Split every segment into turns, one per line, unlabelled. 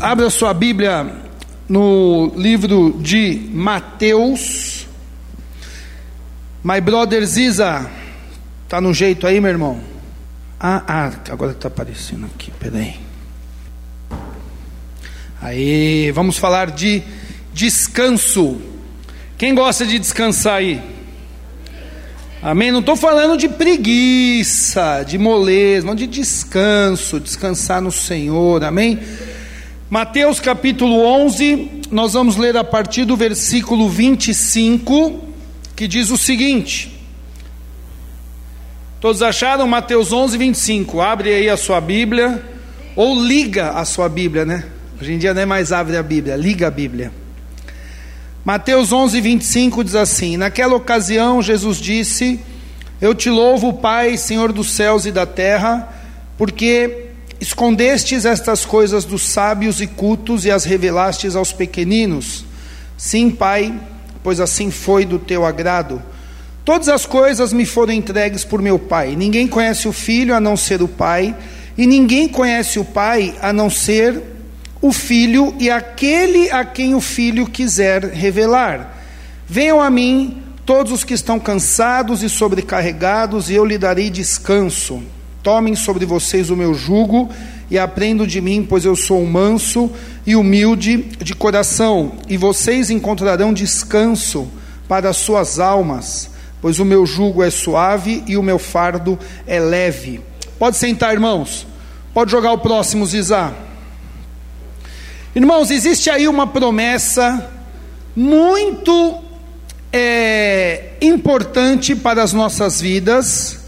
abra sua Bíblia no livro de Mateus. My brother Ziza, tá no jeito aí, meu irmão? Ah, ah agora está aparecendo aqui, peraí. Aí, vamos falar de descanso. Quem gosta de descansar aí? Amém? Não estou falando de preguiça, de moleza, mas de descanso, descansar no Senhor. Amém? Mateus capítulo 11, nós vamos ler a partir do versículo 25, que diz o seguinte: Todos acharam Mateus 11, 25? Abre aí a sua Bíblia, ou liga a sua Bíblia, né? Hoje em dia não é mais abre a Bíblia, liga a Bíblia. Mateus 11, 25 diz assim: Naquela ocasião, Jesus disse: Eu te louvo, Pai, Senhor dos céus e da terra, porque escondestes estas coisas dos sábios e cultos e as revelastes aos pequeninos. Sim, Pai, pois assim foi do teu agrado. Todas as coisas me foram entregues por meu Pai. Ninguém conhece o Filho a não ser o Pai, e ninguém conhece o Pai a não ser o filho e aquele a quem o filho quiser revelar. Venham a mim todos os que estão cansados e sobrecarregados, e eu lhe darei descanso. Tomem sobre vocês o meu jugo e aprendam de mim, pois eu sou manso e humilde de coração, e vocês encontrarão descanso para as suas almas, pois o meu jugo é suave e o meu fardo é leve. Pode sentar, irmãos. Pode jogar o próximo, Zizá. Irmãos, existe aí uma promessa muito é, importante para as nossas vidas,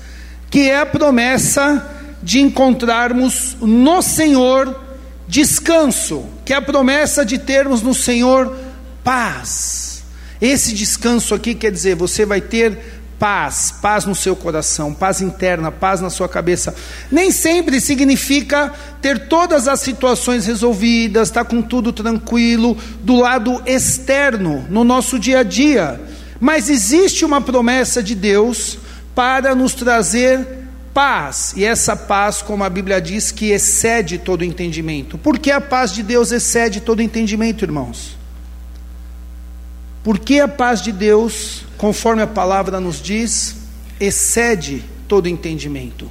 que é a promessa de encontrarmos no Senhor descanso, que é a promessa de termos no Senhor paz. Esse descanso aqui quer dizer, você vai ter paz, paz no seu coração, paz interna, paz na sua cabeça. Nem sempre significa ter todas as situações resolvidas, estar tá com tudo tranquilo do lado externo, no nosso dia a dia. Mas existe uma promessa de Deus para nos trazer paz, e essa paz, como a Bíblia diz, que excede todo entendimento. Por que a paz de Deus excede todo entendimento, irmãos? Porque a paz de Deus conforme a palavra nos diz, excede todo entendimento.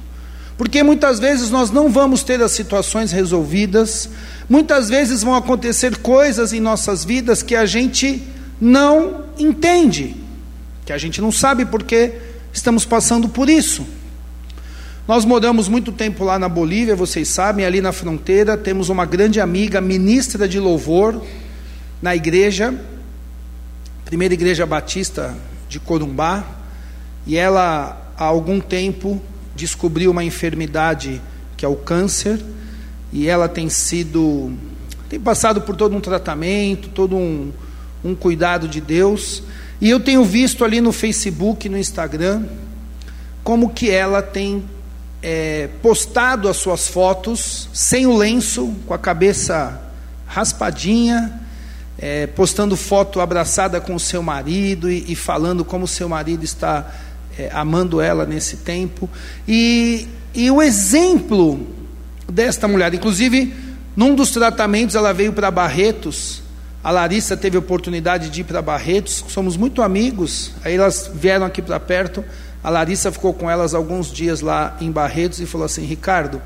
Porque muitas vezes nós não vamos ter as situações resolvidas, muitas vezes vão acontecer coisas em nossas vidas que a gente não entende, que a gente não sabe porque estamos passando por isso. Nós moramos muito tempo lá na Bolívia, vocês sabem, ali na fronteira, temos uma grande amiga, ministra de louvor na igreja, primeira igreja batista de Corumbá, e ela, há algum tempo, descobriu uma enfermidade que é o câncer, e ela tem sido, tem passado por todo um tratamento, todo um, um cuidado de Deus, e eu tenho visto ali no Facebook, no Instagram, como que ela tem é, postado as suas fotos sem o lenço, com a cabeça raspadinha, é, postando foto abraçada com o seu marido e, e falando como o seu marido está é, amando ela nesse tempo. E, e o exemplo desta mulher, inclusive, num dos tratamentos ela veio para Barretos. A Larissa teve a oportunidade de ir para Barretos, somos muito amigos. Aí elas vieram aqui para perto. A Larissa ficou com elas alguns dias lá em Barretos e falou assim: Ricardo,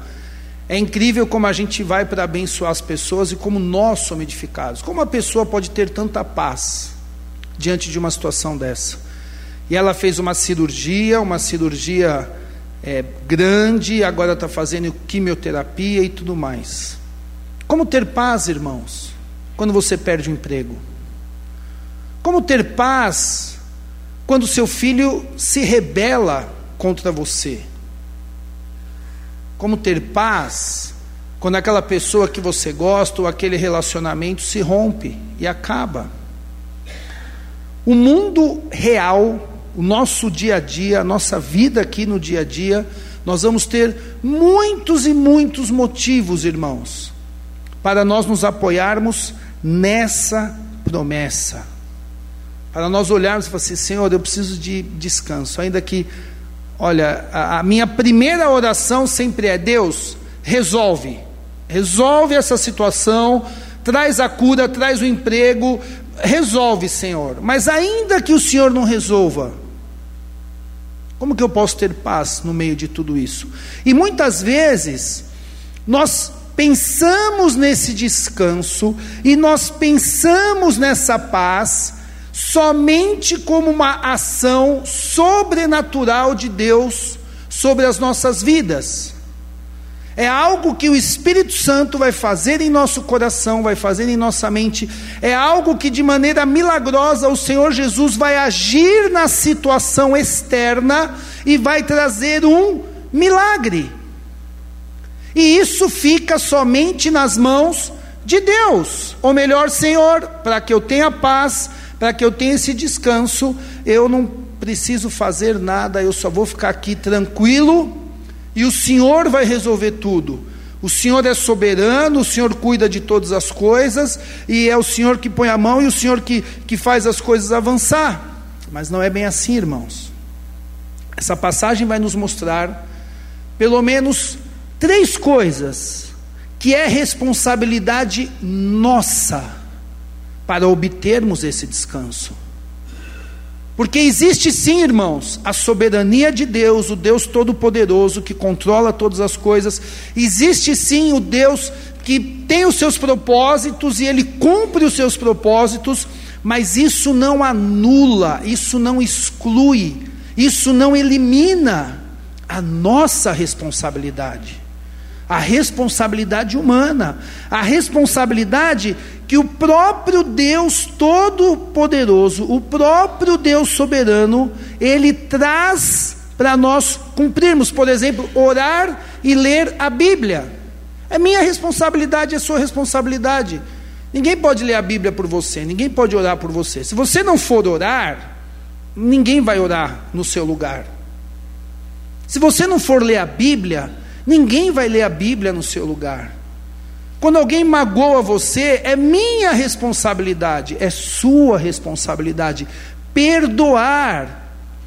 é incrível como a gente vai para abençoar as pessoas e como nós somos edificados. Como a pessoa pode ter tanta paz diante de uma situação dessa? E ela fez uma cirurgia, uma cirurgia é, grande, agora está fazendo quimioterapia e tudo mais. Como ter paz, irmãos, quando você perde o emprego? Como ter paz quando seu filho se rebela contra você? Como ter paz quando aquela pessoa que você gosta ou aquele relacionamento se rompe e acaba. O mundo real, o nosso dia a dia, a nossa vida aqui no dia a dia, nós vamos ter muitos e muitos motivos, irmãos, para nós nos apoiarmos nessa promessa. Para nós olharmos e falar assim: Senhor, eu preciso de descanso, ainda que Olha, a, a minha primeira oração sempre é: Deus, resolve, resolve essa situação, traz a cura, traz o emprego, resolve, Senhor. Mas ainda que o Senhor não resolva, como que eu posso ter paz no meio de tudo isso? E muitas vezes nós pensamos nesse descanso e nós pensamos nessa paz somente como uma ação sobrenatural de Deus sobre as nossas vidas. É algo que o Espírito Santo vai fazer em nosso coração, vai fazer em nossa mente. É algo que de maneira milagrosa o Senhor Jesus vai agir na situação externa e vai trazer um milagre. E isso fica somente nas mãos de Deus. Ou melhor, Senhor, para que eu tenha paz, para que eu tenha esse descanso, eu não preciso fazer nada, eu só vou ficar aqui tranquilo e o Senhor vai resolver tudo. O Senhor é soberano, o Senhor cuida de todas as coisas, e é o Senhor que põe a mão e o Senhor que, que faz as coisas avançar. Mas não é bem assim, irmãos. Essa passagem vai nos mostrar, pelo menos, três coisas que é responsabilidade nossa para obtermos esse descanso. Porque existe sim, irmãos, a soberania de Deus, o Deus Todo-Poderoso que controla todas as coisas. Existe sim o Deus que tem os seus propósitos e ele cumpre os seus propósitos, mas isso não anula, isso não exclui, isso não elimina a nossa responsabilidade. A responsabilidade humana, a responsabilidade que o próprio Deus Todo-Poderoso, o próprio Deus soberano, ele traz para nós cumprirmos, por exemplo, orar e ler a Bíblia. É minha responsabilidade, é sua responsabilidade. Ninguém pode ler a Bíblia por você, ninguém pode orar por você. Se você não for orar, ninguém vai orar no seu lugar. Se você não for ler a Bíblia, ninguém vai ler a Bíblia no seu lugar. Quando alguém magoa você, é minha responsabilidade, é sua responsabilidade. Perdoar.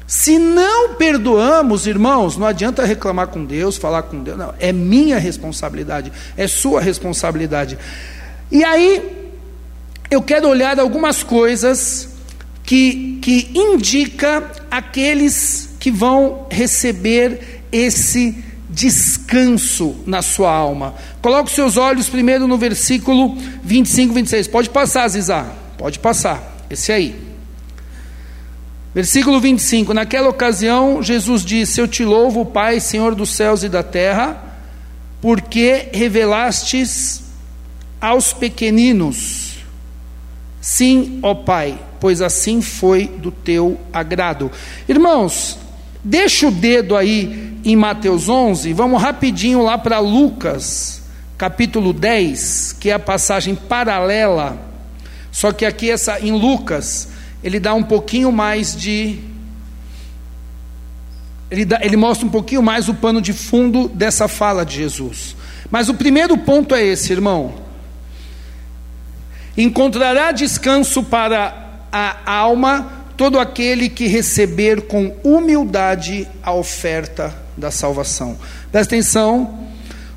Se não perdoamos, irmãos, não adianta reclamar com Deus, falar com Deus, não, é minha responsabilidade, é sua responsabilidade. E aí, eu quero olhar algumas coisas que, que indica aqueles que vão receber esse descanso na sua alma. Coloque seus olhos primeiro no versículo 25, 26. Pode passar, Zizá. Pode passar. Esse aí. Versículo 25: Naquela ocasião, Jesus disse: Eu te louvo, Pai, Senhor dos céus e da terra, porque revelastes aos pequeninos. Sim, ó Pai, pois assim foi do teu agrado. Irmãos, deixa o dedo aí em Mateus 11, vamos rapidinho lá para Lucas, capítulo 10, que é a passagem paralela. Só que aqui essa em Lucas, ele dá um pouquinho mais de ele, dá, ele mostra um pouquinho mais o pano de fundo dessa fala de Jesus. Mas o primeiro ponto é esse, irmão. Encontrará descanso para a alma todo aquele que receber com humildade a oferta da salvação. Presta atenção,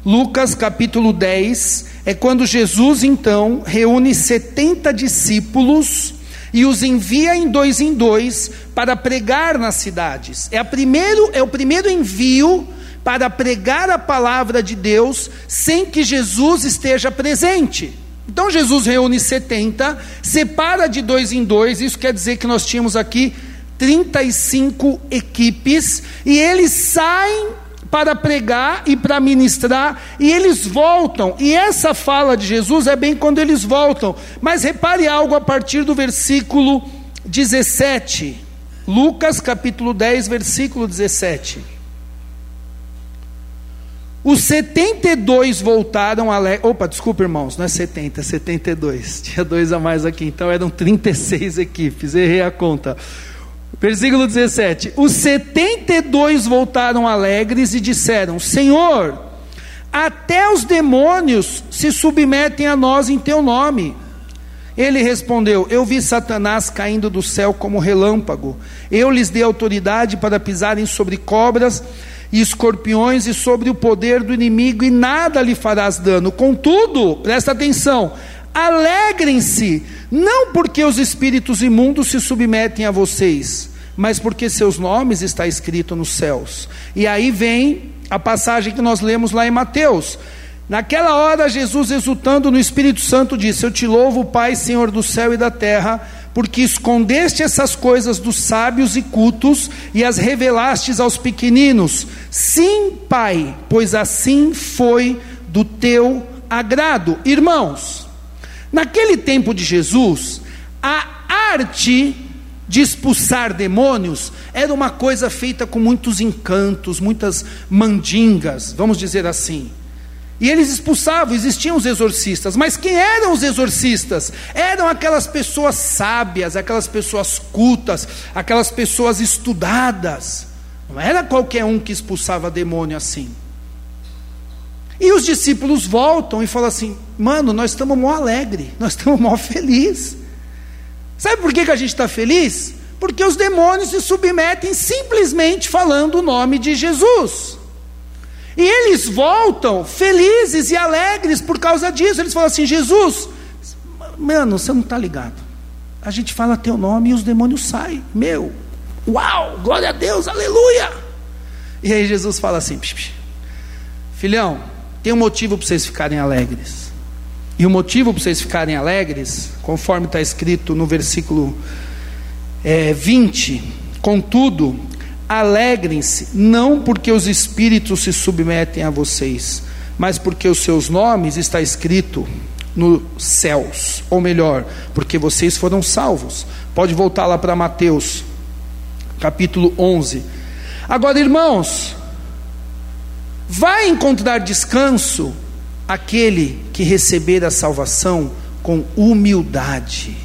Lucas capítulo 10 é quando Jesus então reúne 70 discípulos e os envia em dois em dois para pregar nas cidades. É, a primeiro, é o primeiro envio para pregar a palavra de Deus sem que Jesus esteja presente. Então Jesus reúne 70, separa de dois em dois, isso quer dizer que nós tínhamos aqui 35 equipes, e eles saem para pregar e para ministrar, e eles voltam. E essa fala de Jesus é bem quando eles voltam. Mas repare algo a partir do versículo 17. Lucas capítulo 10, versículo 17. Os 72 voltaram a. Opa, desculpa, irmãos, não é 70, é 72. Tinha dois a mais aqui, então eram 36 equipes, errei a conta. Versículo 17: Os 72 voltaram alegres e disseram: Senhor, até os demônios se submetem a nós em teu nome. Ele respondeu: Eu vi Satanás caindo do céu como relâmpago. Eu lhes dei autoridade para pisarem sobre cobras e escorpiões e sobre o poder do inimigo, e nada lhe farás dano. Contudo, presta atenção, alegrem-se, não porque os espíritos imundos se submetem a vocês, mas porque seus nomes está escrito nos céus. E aí vem a passagem que nós lemos lá em Mateus. Naquela hora, Jesus, exultando no Espírito Santo, disse: Eu te louvo, Pai, Senhor do céu e da terra porque escondeste essas coisas dos sábios e cultos e as revelastes aos pequeninos. Sim, Pai, pois assim foi do teu agrado. Irmãos, naquele tempo de Jesus, a arte de expulsar demônios era uma coisa feita com muitos encantos, muitas mandingas, vamos dizer assim. E eles expulsavam, existiam os exorcistas, mas quem eram os exorcistas? Eram aquelas pessoas sábias, aquelas pessoas cultas, aquelas pessoas estudadas. Não era qualquer um que expulsava demônio assim. E os discípulos voltam e falam assim: mano, nós estamos mó alegre, nós estamos mó feliz. Sabe por que, que a gente está feliz? Porque os demônios se submetem simplesmente falando o nome de Jesus. E eles voltam felizes e alegres por causa disso. Eles falam assim: Jesus, mano, você não está ligado. A gente fala teu nome e os demônios saem. Meu, uau, glória a Deus, aleluia. E aí Jesus fala assim: filhão, tem um motivo para vocês ficarem alegres. E o motivo para vocês ficarem alegres, conforme está escrito no versículo é, 20: Contudo, Alegrem-se, não porque os espíritos se submetem a vocês, mas porque os seus nomes está escrito nos céus, ou melhor, porque vocês foram salvos. Pode voltar lá para Mateus, capítulo 11. Agora, irmãos, vai encontrar descanso aquele que receber a salvação com humildade.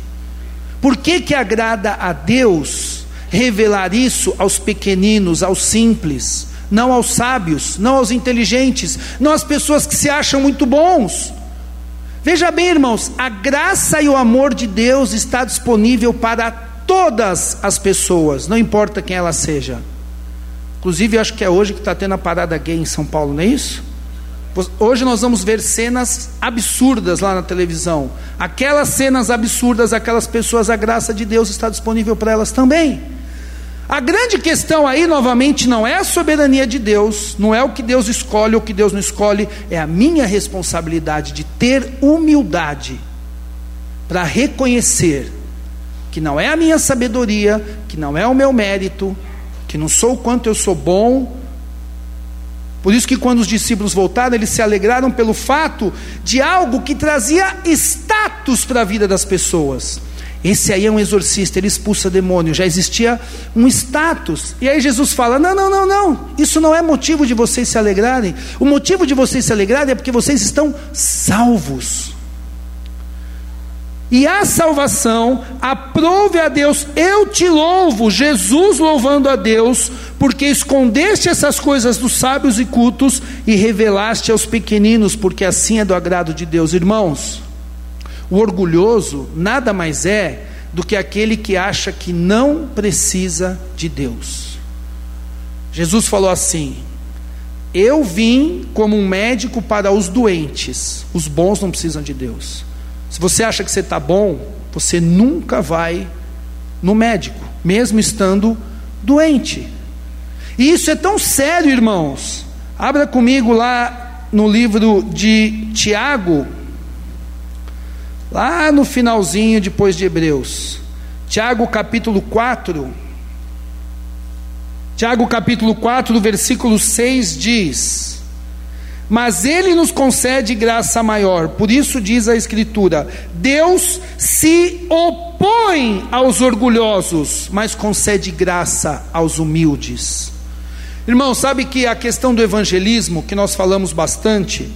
Por que que agrada a Deus revelar isso aos pequeninos, aos simples, não aos sábios, não aos inteligentes, não às pessoas que se acham muito bons. Veja bem, irmãos, a graça e o amor de Deus está disponível para todas as pessoas, não importa quem ela seja. Inclusive, acho que é hoje que está tendo a parada gay em São Paulo, não é isso? Hoje nós vamos ver cenas absurdas lá na televisão. Aquelas cenas absurdas, aquelas pessoas, a graça de Deus está disponível para elas também. A grande questão aí, novamente, não é a soberania de Deus, não é o que Deus escolhe ou o que Deus não escolhe, é a minha responsabilidade de ter humildade para reconhecer que não é a minha sabedoria, que não é o meu mérito, que não sou o quanto eu sou bom. Por isso que quando os discípulos voltaram, eles se alegraram pelo fato de algo que trazia status para a vida das pessoas. Esse aí é um exorcista, ele expulsa demônio, já existia um status. E aí Jesus fala: Não, não, não, não, isso não é motivo de vocês se alegrarem. O motivo de vocês se alegrarem é porque vocês estão salvos. E a salvação, aprove a Deus, eu te louvo, Jesus louvando a Deus, porque escondeste essas coisas dos sábios e cultos e revelaste aos pequeninos, porque assim é do agrado de Deus, irmãos. O orgulhoso nada mais é do que aquele que acha que não precisa de Deus. Jesus falou assim: Eu vim como um médico para os doentes, os bons não precisam de Deus. Se você acha que você está bom, você nunca vai no médico, mesmo estando doente. E isso é tão sério, irmãos. Abra comigo lá no livro de Tiago, lá no finalzinho depois de Hebreus. Tiago capítulo 4. Tiago capítulo 4, versículo 6 diz: Mas ele nos concede graça maior. Por isso diz a escritura: Deus se opõe aos orgulhosos, mas concede graça aos humildes. Irmão, sabe que a questão do evangelismo, que nós falamos bastante,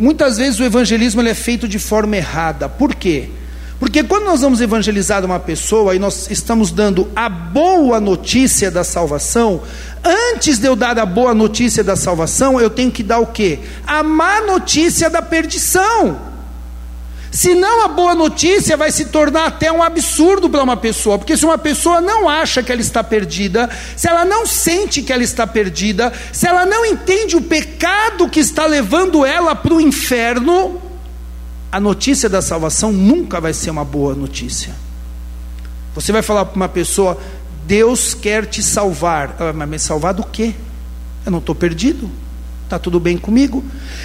Muitas vezes o evangelismo é feito de forma errada. Por quê? Porque quando nós vamos evangelizar uma pessoa e nós estamos dando a boa notícia da salvação, antes de eu dar a boa notícia da salvação, eu tenho que dar o quê? A má notícia da perdição. Senão a boa notícia vai se tornar até um absurdo para uma pessoa, porque se uma pessoa não acha que ela está perdida, se ela não sente que ela está perdida, se ela não entende o pecado que está levando ela para o inferno, a notícia da salvação nunca vai ser uma boa notícia. Você vai falar para uma pessoa: Deus quer te salvar, mas me salvar do quê? Eu não estou perdido está tudo bem comigo?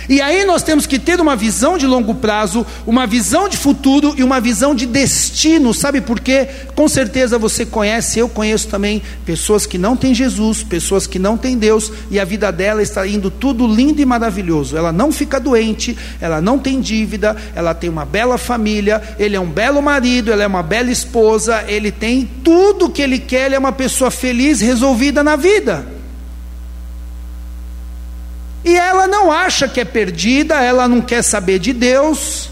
E aí nós temos que ter uma visão de longo prazo, uma visão de futuro e uma visão de destino, sabe por quê? Com certeza você conhece, eu conheço também pessoas que não têm Jesus, pessoas que não têm Deus e a vida dela está indo tudo lindo e maravilhoso. Ela não fica doente, ela não tem dívida, ela tem uma bela família, ele é um belo marido, ela é uma bela esposa, ele tem tudo que ele quer, ele é uma pessoa feliz, resolvida na vida. E ela não acha que é perdida, ela não quer saber de Deus,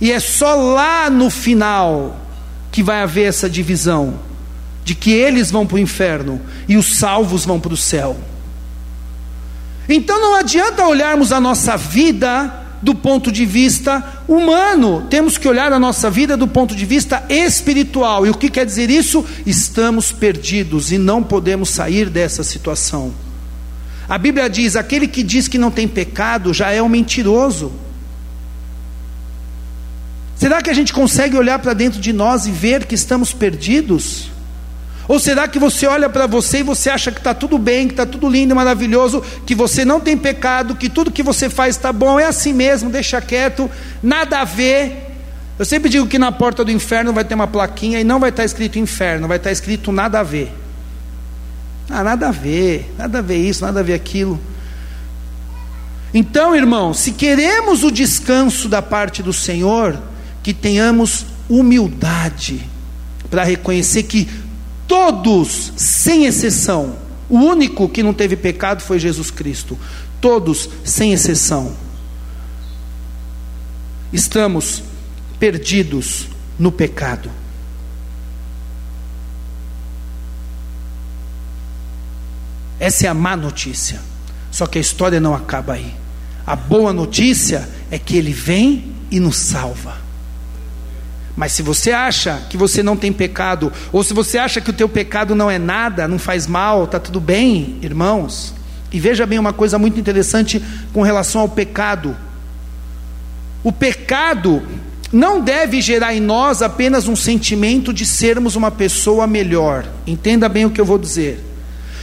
e é só lá no final que vai haver essa divisão de que eles vão para o inferno e os salvos vão para o céu. Então não adianta olharmos a nossa vida do ponto de vista humano, temos que olhar a nossa vida do ponto de vista espiritual. E o que quer dizer isso? Estamos perdidos e não podemos sair dessa situação. A Bíblia diz: aquele que diz que não tem pecado já é um mentiroso. Será que a gente consegue olhar para dentro de nós e ver que estamos perdidos? Ou será que você olha para você e você acha que está tudo bem, que está tudo lindo e maravilhoso, que você não tem pecado, que tudo que você faz está bom, é assim mesmo, deixa quieto, nada a ver. Eu sempre digo que na porta do inferno vai ter uma plaquinha e não vai estar escrito inferno, vai estar escrito nada a ver. Ah, nada a ver, nada a ver isso, nada a ver aquilo. Então, irmão, se queremos o descanso da parte do Senhor, que tenhamos humildade para reconhecer que todos, sem exceção, o único que não teve pecado foi Jesus Cristo. Todos, sem exceção, estamos perdidos no pecado. Essa é a má notícia. Só que a história não acaba aí. A boa notícia é que ele vem e nos salva. Mas se você acha que você não tem pecado, ou se você acha que o teu pecado não é nada, não faz mal, está tudo bem, irmãos. E veja bem uma coisa muito interessante com relação ao pecado. O pecado não deve gerar em nós apenas um sentimento de sermos uma pessoa melhor. Entenda bem o que eu vou dizer.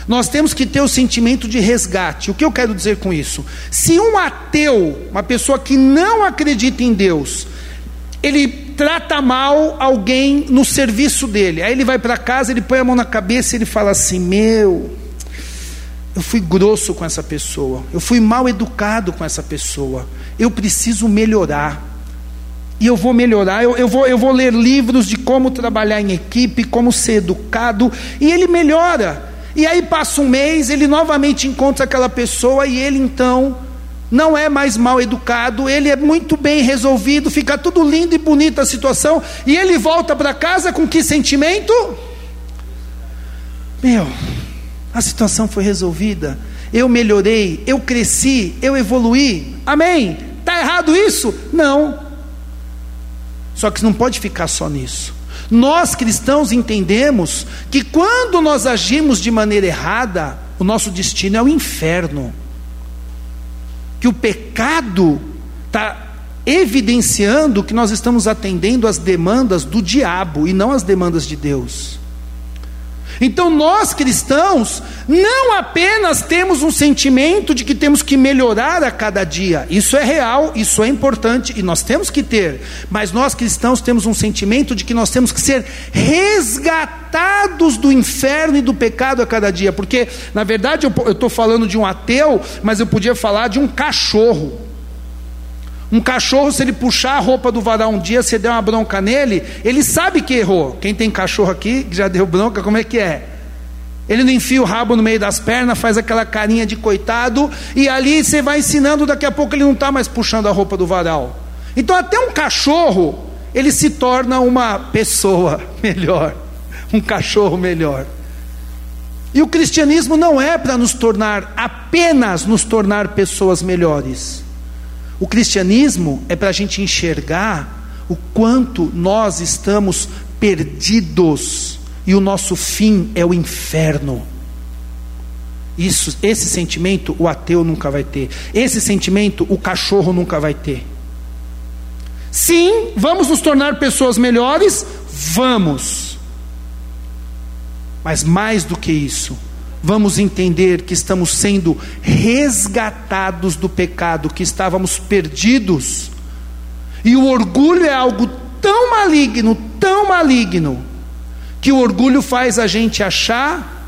Nós temos que ter o sentimento de resgate. O que eu quero dizer com isso? Se um ateu, uma pessoa que não acredita em Deus, ele trata mal alguém no serviço dele, aí ele vai para casa, ele põe a mão na cabeça e ele fala assim: Meu, eu fui grosso com essa pessoa, eu fui mal educado com essa pessoa, eu preciso melhorar. E eu vou melhorar, eu, eu, vou, eu vou ler livros de como trabalhar em equipe, como ser educado, e ele melhora. E aí passa um mês, ele novamente encontra aquela pessoa e ele então não é mais mal educado, ele é muito bem resolvido, fica tudo lindo e bonito a situação, e ele volta para casa com que sentimento? Meu, a situação foi resolvida, eu melhorei, eu cresci, eu evoluí, amém? Está errado isso? Não. Só que não pode ficar só nisso. Nós cristãos entendemos que quando nós agimos de maneira errada, o nosso destino é o inferno. Que o pecado está evidenciando que nós estamos atendendo às demandas do diabo e não às demandas de Deus. Então nós cristãos não apenas temos um sentimento de que temos que melhorar a cada dia, isso é real, isso é importante e nós temos que ter, mas nós cristãos temos um sentimento de que nós temos que ser resgatados do inferno e do pecado a cada dia, porque na verdade eu estou falando de um ateu, mas eu podia falar de um cachorro. Um cachorro, se ele puxar a roupa do varal um dia, você der uma bronca nele, ele sabe que errou. Quem tem cachorro aqui, que já deu bronca, como é que é? Ele não enfia o rabo no meio das pernas, faz aquela carinha de coitado, e ali você vai ensinando, daqui a pouco ele não está mais puxando a roupa do varal. Então, até um cachorro, ele se torna uma pessoa melhor, um cachorro melhor. E o cristianismo não é para nos tornar, apenas nos tornar pessoas melhores. O cristianismo é para a gente enxergar o quanto nós estamos perdidos e o nosso fim é o inferno. Isso, esse sentimento o ateu nunca vai ter. Esse sentimento o cachorro nunca vai ter. Sim, vamos nos tornar pessoas melhores? Vamos. Mas mais do que isso, vamos entender que estamos sendo resgatados do pecado, que estávamos perdidos. E o orgulho é algo tão maligno, tão maligno, que o orgulho faz a gente achar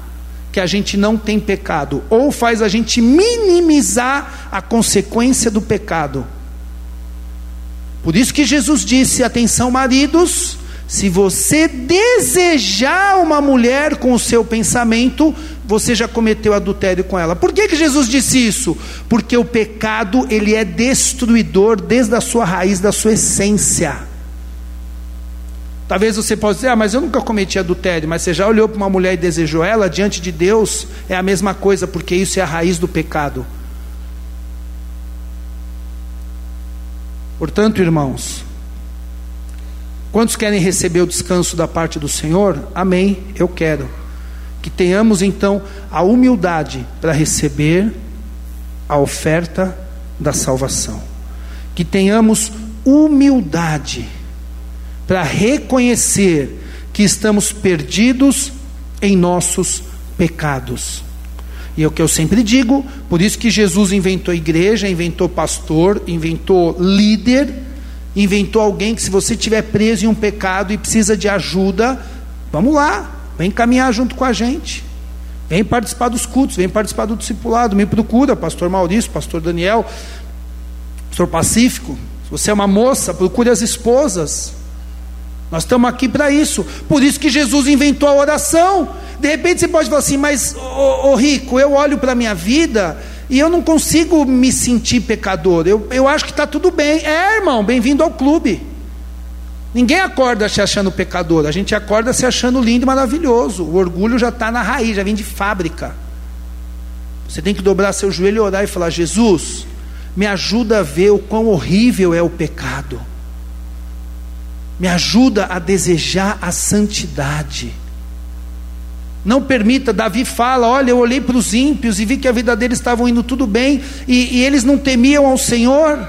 que a gente não tem pecado, ou faz a gente minimizar a consequência do pecado. Por isso que Jesus disse: atenção, maridos, se você desejar uma mulher com o seu pensamento, você já cometeu adultério com ela. Por que, que Jesus disse isso? Porque o pecado ele é destruidor desde a sua raiz, da sua essência. Talvez você possa dizer, ah, mas eu nunca cometi adultério, mas você já olhou para uma mulher e desejou ela, diante de Deus é a mesma coisa, porque isso é a raiz do pecado. Portanto, irmãos, quantos querem receber o descanso da parte do Senhor? Amém, eu quero. Que tenhamos então a humildade para receber a oferta da salvação. Que tenhamos humildade para reconhecer que estamos perdidos em nossos pecados. E é o que eu sempre digo, por isso que Jesus inventou igreja, inventou pastor, inventou líder, inventou alguém que se você estiver preso em um pecado e precisa de ajuda, vamos lá, vem caminhar junto com a gente. Vem participar dos cultos, vem participar do discipulado, me procura, pastor Maurício, pastor Daniel, pastor Pacífico. Se você é uma moça, procure as esposas. Nós estamos aqui para isso. Por isso que Jesus inventou a oração. De repente você pode falar assim, mas, ô, Rico, eu olho para a minha vida e eu não consigo me sentir pecador. Eu, eu acho que está tudo bem. É, irmão, bem-vindo ao clube. Ninguém acorda se achando pecador, a gente acorda se achando lindo e maravilhoso. O orgulho já está na raiz, já vem de fábrica. Você tem que dobrar seu joelho e orar e falar: Jesus, me ajuda a ver o quão horrível é o pecado me ajuda a desejar a santidade. Não permita, Davi fala: olha, eu olhei para os ímpios e vi que a vida deles estava indo tudo bem, e, e eles não temiam ao Senhor.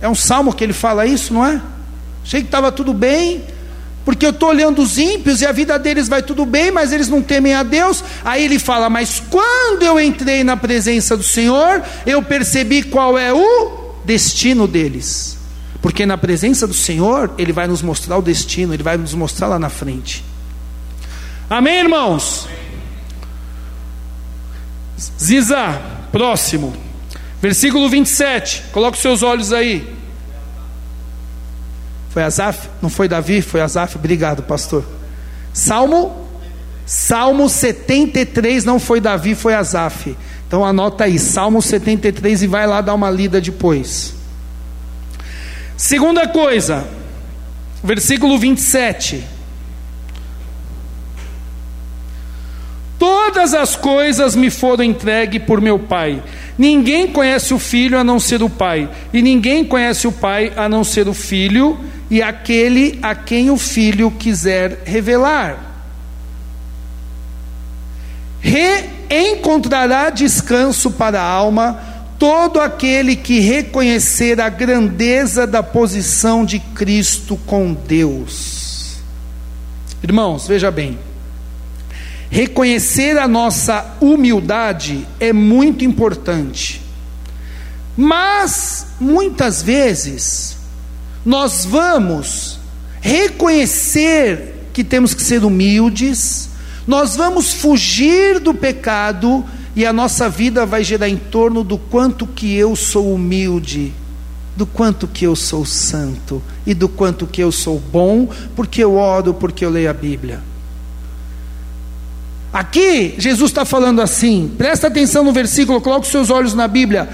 É um salmo que ele fala isso, não é? Achei que estava tudo bem, porque eu estou olhando os ímpios e a vida deles vai tudo bem, mas eles não temem a Deus. Aí ele fala: Mas quando eu entrei na presença do Senhor, eu percebi qual é o destino deles. Porque na presença do Senhor, Ele vai nos mostrar o destino, Ele vai nos mostrar lá na frente. Amém, irmãos? Ziza, próximo. Versículo 27. Coloque os seus olhos aí. Foi Asaf? Não foi Davi? Foi Asaf? Obrigado, pastor. Salmo? Salmo 73 não foi Davi, foi Asaf. Então anota aí, Salmo 73 e vai lá dar uma lida depois. Segunda coisa, versículo 27. Todas as coisas me foram entregues por meu Pai. Ninguém conhece o Filho a não ser o Pai, e ninguém conhece o Pai a não ser o Filho, e aquele a quem o Filho quiser revelar. Re encontrará descanso para a alma todo aquele que reconhecer a grandeza da posição de Cristo com Deus. Irmãos, veja bem. Reconhecer a nossa humildade é muito importante. Mas, muitas vezes, nós vamos reconhecer que temos que ser humildes, nós vamos fugir do pecado e a nossa vida vai girar em torno do quanto que eu sou humilde, do quanto que eu sou santo e do quanto que eu sou bom, porque eu oro, porque eu leio a Bíblia. Aqui, Jesus está falando assim, presta atenção no versículo, coloque os seus olhos na Bíblia.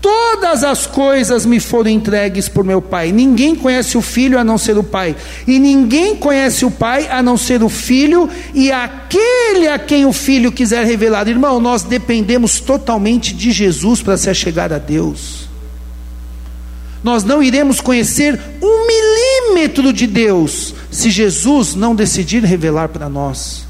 Todas as coisas me foram entregues por meu Pai. Ninguém conhece o Filho a não ser o Pai. E ninguém conhece o Pai a não ser o Filho e aquele a quem o Filho quiser revelar. Irmão, nós dependemos totalmente de Jesus para se achegar a Deus. nós não iremos conhecer um milímetro de Deus se Jesus não decidir revelar para nós.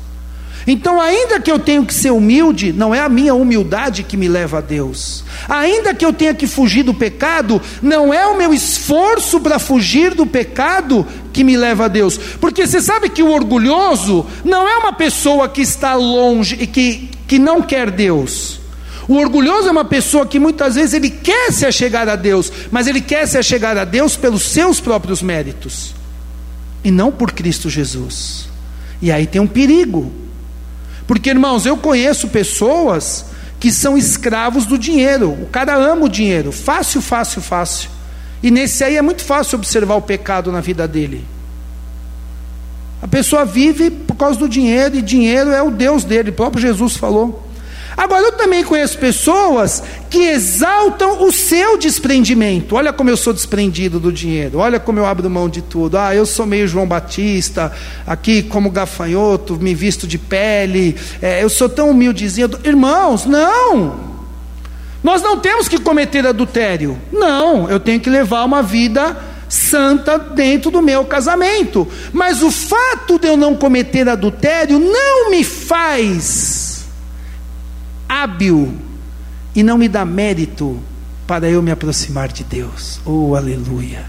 Então, ainda que eu tenha que ser humilde, não é a minha humildade que me leva a Deus. Ainda que eu tenha que fugir do pecado, não é o meu esforço para fugir do pecado que me leva a Deus. Porque você sabe que o orgulhoso não é uma pessoa que está longe e que, que não quer Deus. O orgulhoso é uma pessoa que muitas vezes ele quer se achegar a Deus, mas ele quer se achegar a Deus pelos seus próprios méritos e não por Cristo Jesus. E aí tem um perigo. Porque, irmãos, eu conheço pessoas que são escravos do dinheiro. O cara ama o dinheiro, fácil, fácil, fácil. E nesse aí é muito fácil observar o pecado na vida dele. A pessoa vive por causa do dinheiro, e dinheiro é o Deus dele, o próprio Jesus falou. Agora, eu também conheço pessoas que exaltam o seu desprendimento. Olha como eu sou desprendido do dinheiro, olha como eu abro mão de tudo. Ah, eu sou meio João Batista, aqui como gafanhoto, me visto de pele, é, eu sou tão humildezinho. Irmãos, não! Nós não temos que cometer adultério. Não, eu tenho que levar uma vida santa dentro do meu casamento. Mas o fato de eu não cometer adultério não me faz hábil e não me dá mérito para eu me aproximar de Deus. Oh, aleluia!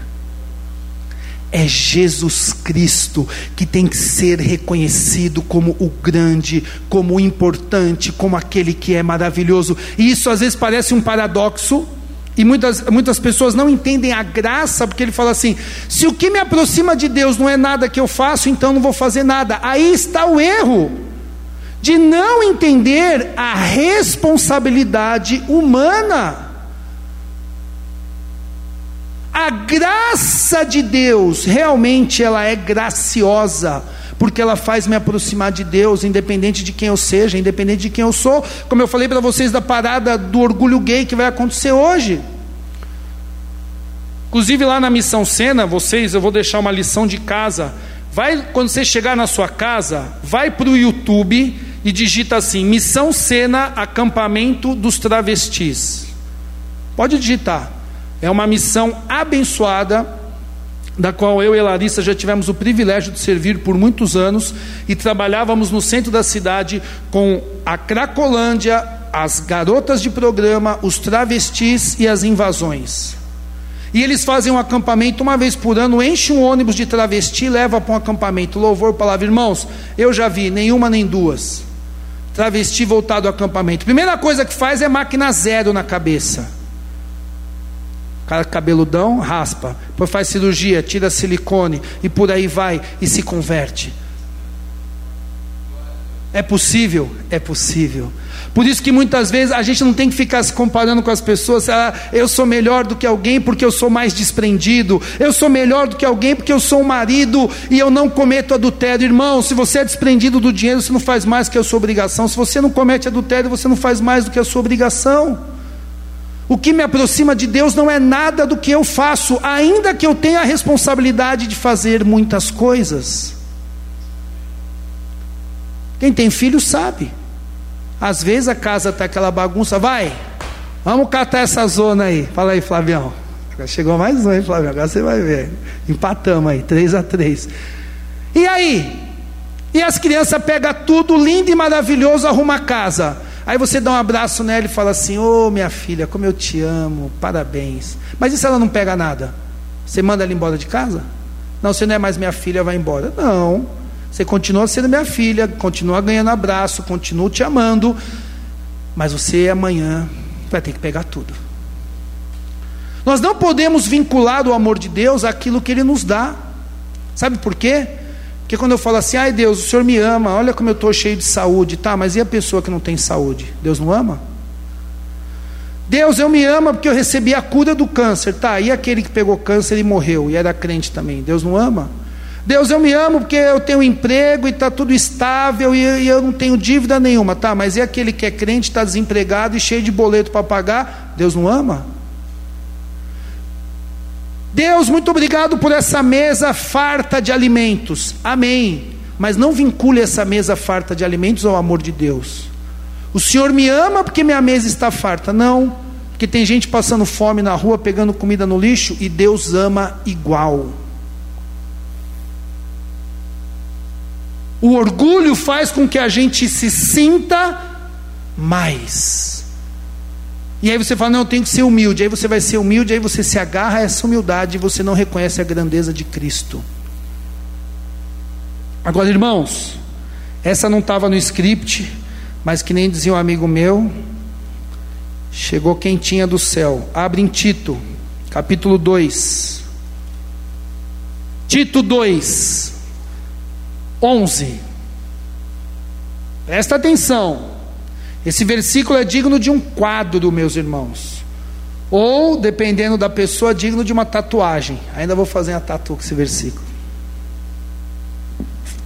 É Jesus Cristo que tem que ser reconhecido como o grande, como o importante, como aquele que é maravilhoso. E isso às vezes parece um paradoxo, e muitas, muitas pessoas não entendem a graça, porque ele fala assim: se o que me aproxima de Deus não é nada que eu faço, então não vou fazer nada. Aí está o erro de não entender a responsabilidade humana. A graça de Deus, realmente ela é graciosa, porque ela faz me aproximar de Deus, independente de quem eu seja, independente de quem eu sou. Como eu falei para vocês da parada do orgulho gay que vai acontecer hoje. Inclusive lá na Missão Sena, vocês, eu vou deixar uma lição de casa. Vai, quando você chegar na sua casa, vai para o YouTube e digita assim: Missão Sena Acampamento dos Travestis. Pode digitar. É uma missão abençoada, da qual eu e Larissa já tivemos o privilégio de servir por muitos anos e trabalhávamos no centro da cidade com a Cracolândia, as garotas de programa, os travestis e as invasões. E eles fazem um acampamento uma vez por ano, enche um ônibus de travesti, leva para um acampamento. Louvor, palavra, irmãos. Eu já vi, nenhuma nem duas travesti voltado ao acampamento. Primeira coisa que faz é máquina zero na cabeça. Cara cabeludão, raspa. Depois faz cirurgia, tira silicone e por aí vai e se converte. É possível? É possível. Por isso que muitas vezes a gente não tem que ficar se comparando com as pessoas. Ah, eu sou melhor do que alguém porque eu sou mais desprendido. Eu sou melhor do que alguém porque eu sou um marido e eu não cometo adultério. Irmão, se você é desprendido do dinheiro, você não faz mais que a sua obrigação. Se você não comete adultério, você não faz mais do que a sua obrigação. O que me aproxima de Deus não é nada do que eu faço, ainda que eu tenha a responsabilidade de fazer muitas coisas. Quem tem filho sabe. Às vezes a casa está aquela bagunça, vai, vamos catar essa zona aí. Fala aí, Flavião. Chegou mais um, hein, Flavião? Agora você vai ver. Empatamos aí, 3 a 3 E aí? E as crianças pegam tudo lindo e maravilhoso, arruma a casa. Aí você dá um abraço nela e fala assim: Ô oh, minha filha, como eu te amo, parabéns. Mas e se ela não pega nada? Você manda ela embora de casa? Não, você não é mais minha filha, vai embora. Não. Você continua sendo minha filha, continua ganhando abraço, continuo te amando, mas você amanhã vai ter que pegar tudo. Nós não podemos vincular o amor de Deus àquilo que Ele nos dá. Sabe por quê? Porque quando eu falo assim, ai Deus, o Senhor me ama, olha como eu estou cheio de saúde, tá, mas e a pessoa que não tem saúde? Deus não ama? Deus, eu me amo porque eu recebi a cura do câncer, tá, e aquele que pegou câncer e morreu, e era crente também, Deus não ama? Deus, eu me amo porque eu tenho emprego e está tudo estável e, eu não tenho dívida nenhuma. Tá, mas e aquele que é crente, está desempregado e cheio de boleto para pagar? Deus não ama? Deus, muito obrigado por essa mesa farta de alimentos. Amém. Mas não vincule essa mesa farta de alimentos ao amor de Deus. O Senhor me ama porque minha mesa está farta. Não, Porque tem gente passando fome na rua, pegando comida no lixo, e Deus ama igual. O orgulho faz com que a gente se sinta mais. E aí você fala, não, eu tenho que ser humilde. Aí você vai ser humilde, aí você se agarra a essa humildade e você não reconhece a grandeza de Cristo. Agora, irmãos, essa não estava no script, mas que nem dizia um amigo meu, chegou quentinha do céu. Abre em Tito, capítulo 2. Tito 2, 11. Presta atenção. Esse versículo é digno de um quadro, meus irmãos. Ou, dependendo da pessoa, digno de uma tatuagem. Ainda vou fazer uma tatu com esse versículo.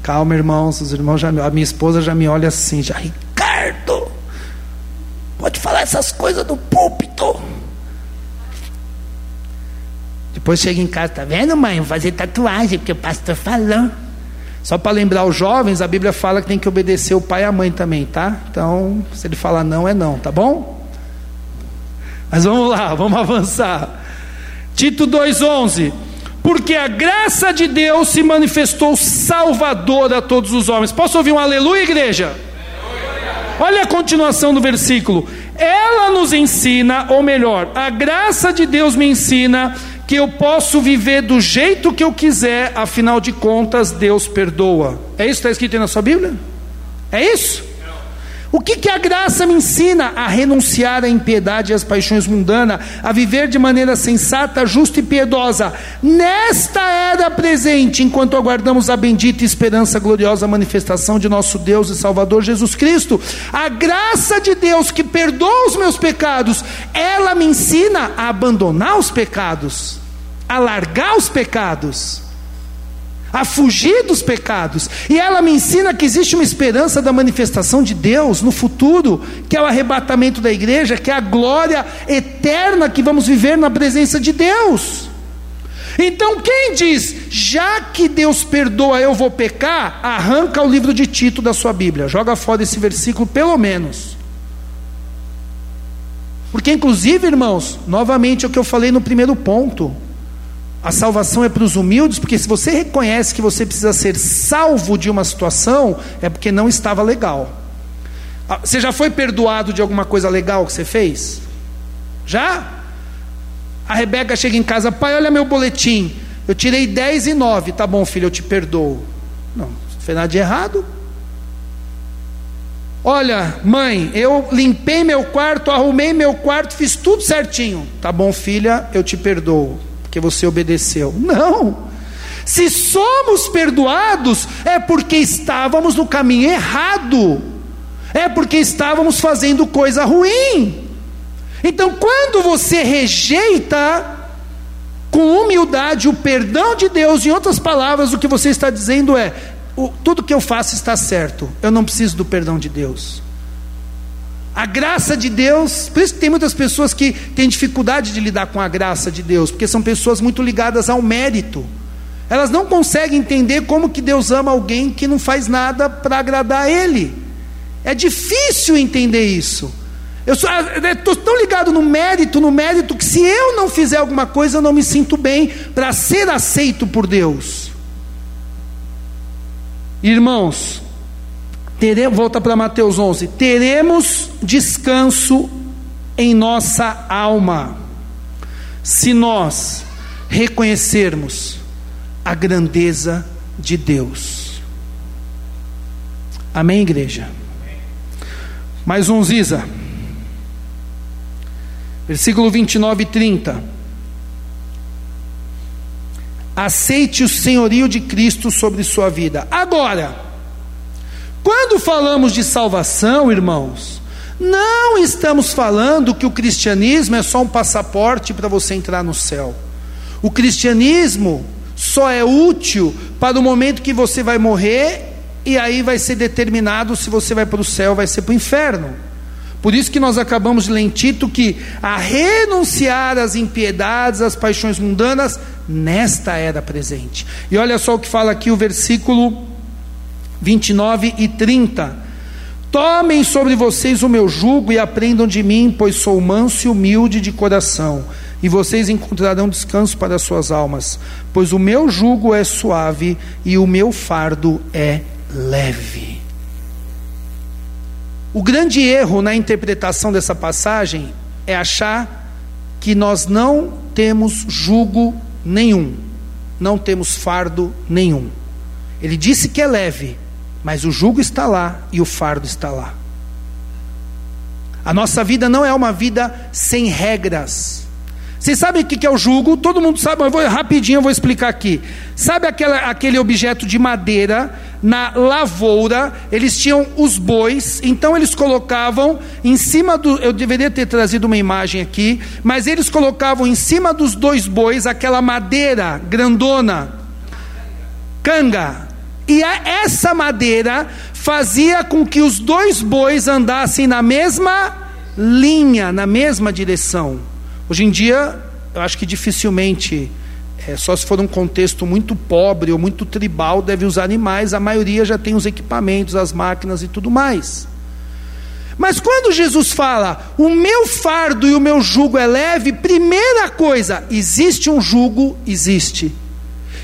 Calma, irmãos. Os irmãos já, a minha esposa já me olha assim, já Ricardo, pode falar essas coisas do púlpito. Depois chega em casa, tá vendo, mãe? Vou fazer tatuagem, porque o pastor falou. Só para lembrar os jovens, a Bíblia fala que tem que obedecer o pai e a mãe também, tá? Então, se ele falar não, é não, tá bom? Mas vamos lá, vamos avançar. Tito 2,11. Porque a graça de Deus se manifestou salvadora a todos os homens. Posso ouvir um aleluia, igreja? Olha a continuação do versículo. Ela nos ensina, ou melhor, a graça de Deus me ensina que eu posso viver do jeito que eu quiser, afinal de contas, Deus perdoa. É isso que está escrito na sua Bíblia? É isso? O que, que a graça me ensina? A renunciar à impiedade e às paixões mundanas, a viver de maneira sensata, justa e piedosa, nesta era presente, enquanto aguardamos a bendita e esperança gloriosa manifestação de nosso Deus e Salvador Jesus Cristo. A graça de Deus que perdoa os meus pecados, ela me ensina a abandonar os pecados, a largar os pecados a fugir dos pecados. E ela me ensina que existe uma esperança da manifestação de Deus no futuro, que é o arrebatamento da igreja, que é a glória eterna que vamos viver na presença de Deus. Então, quem diz, já que Deus perdoa, eu vou pecar, arranca o livro de Tito da sua Bíblia, joga fora esse versículo, pelo menos. Porque, inclusive, irmãos, novamente é o que eu falei no primeiro ponto. A salvação é para os humildes, porque se você reconhece que você precisa ser salvo de uma situação, é porque não estava legal. Ah, você já foi perdoado de alguma coisa legal que você fez? Já? A Rebeca chega em casa, pai, olha meu boletim. Eu tirei 10 e 9. Tá bom, filho, eu te perdoo. Não, não fez nada de errado. Olha, mãe, eu limpei meu quarto, arrumei meu quarto, fiz tudo certinho. Tá bom, filha, eu te perdoo porque você obedeceu. Não. Se somos perdoados, é porque estávamos no caminho errado, é porque estávamos fazendo coisa ruim. Então, quando você rejeita com humildade o perdão de Deus, em outras palavras, o que você está dizendo é: tudo que eu faço está certo, eu não preciso do perdão de Deus. A graça de Deus, por isso que tem muitas pessoas que têm dificuldade de lidar com a graça de Deus, porque são pessoas muito ligadas ao mérito. Elas não conseguem entender como que Deus ama alguém que não faz nada para agradar a Ele. É difícil entender isso. Eu estou ah, tão ligado no mérito, no mérito, que se eu não fizer alguma coisa, eu não me sinto bem para ser aceito por Deus. Irmãos, teremos, volta para Mateus 11, teremos descanso em nossa alma, se nós reconhecermos a grandeza de Deus. Amém, igreja? Mais um, Ziza. Versículo 29 e 30. Aceite o senhorio de Cristo sobre sua vida. Agora, quando falamos de salvação, irmãos, não estamos falando que o cristianismo é só um passaporte para você entrar no céu. O cristianismo só é útil para o momento que você vai morrer e aí vai ser determinado se você vai para o céu ou vai ser para o inferno. Por isso que nós acabamos de ler em Tito que a renunciar às impiedades, às paixões mundanas, nesta era presente. E olha só o que fala aqui o versículo 29 e 30. Tomem sobre vocês o meu jugo e aprendam de mim, pois sou manso e humilde de coração, e vocês encontrarão descanso para as suas almas, pois o meu jugo é suave e o meu fardo é leve. O grande erro na interpretação dessa passagem é achar que nós não temos jugo nenhum, não temos fardo nenhum. Ele disse que é leve, mas o jugo está lá e o fardo está lá. A nossa vida não é uma vida sem regras. Vocês sabem o que é o jugo? Todo mundo sabe, mas vou, rapidinho eu vou explicar aqui. Sabe aquela, aquele objeto de madeira na lavoura? Eles tinham os bois, então eles colocavam em cima do. Eu deveria ter trazido uma imagem aqui, mas eles colocavam em cima dos dois bois aquela madeira grandona, canga. E essa madeira fazia com que os dois bois andassem na mesma linha, na mesma direção. Hoje em dia, eu acho que dificilmente, é, só se for um contexto muito pobre ou muito tribal, deve usar animais, a maioria já tem os equipamentos, as máquinas e tudo mais. Mas quando Jesus fala, o meu fardo e o meu jugo é leve, primeira coisa, existe um jugo? Existe.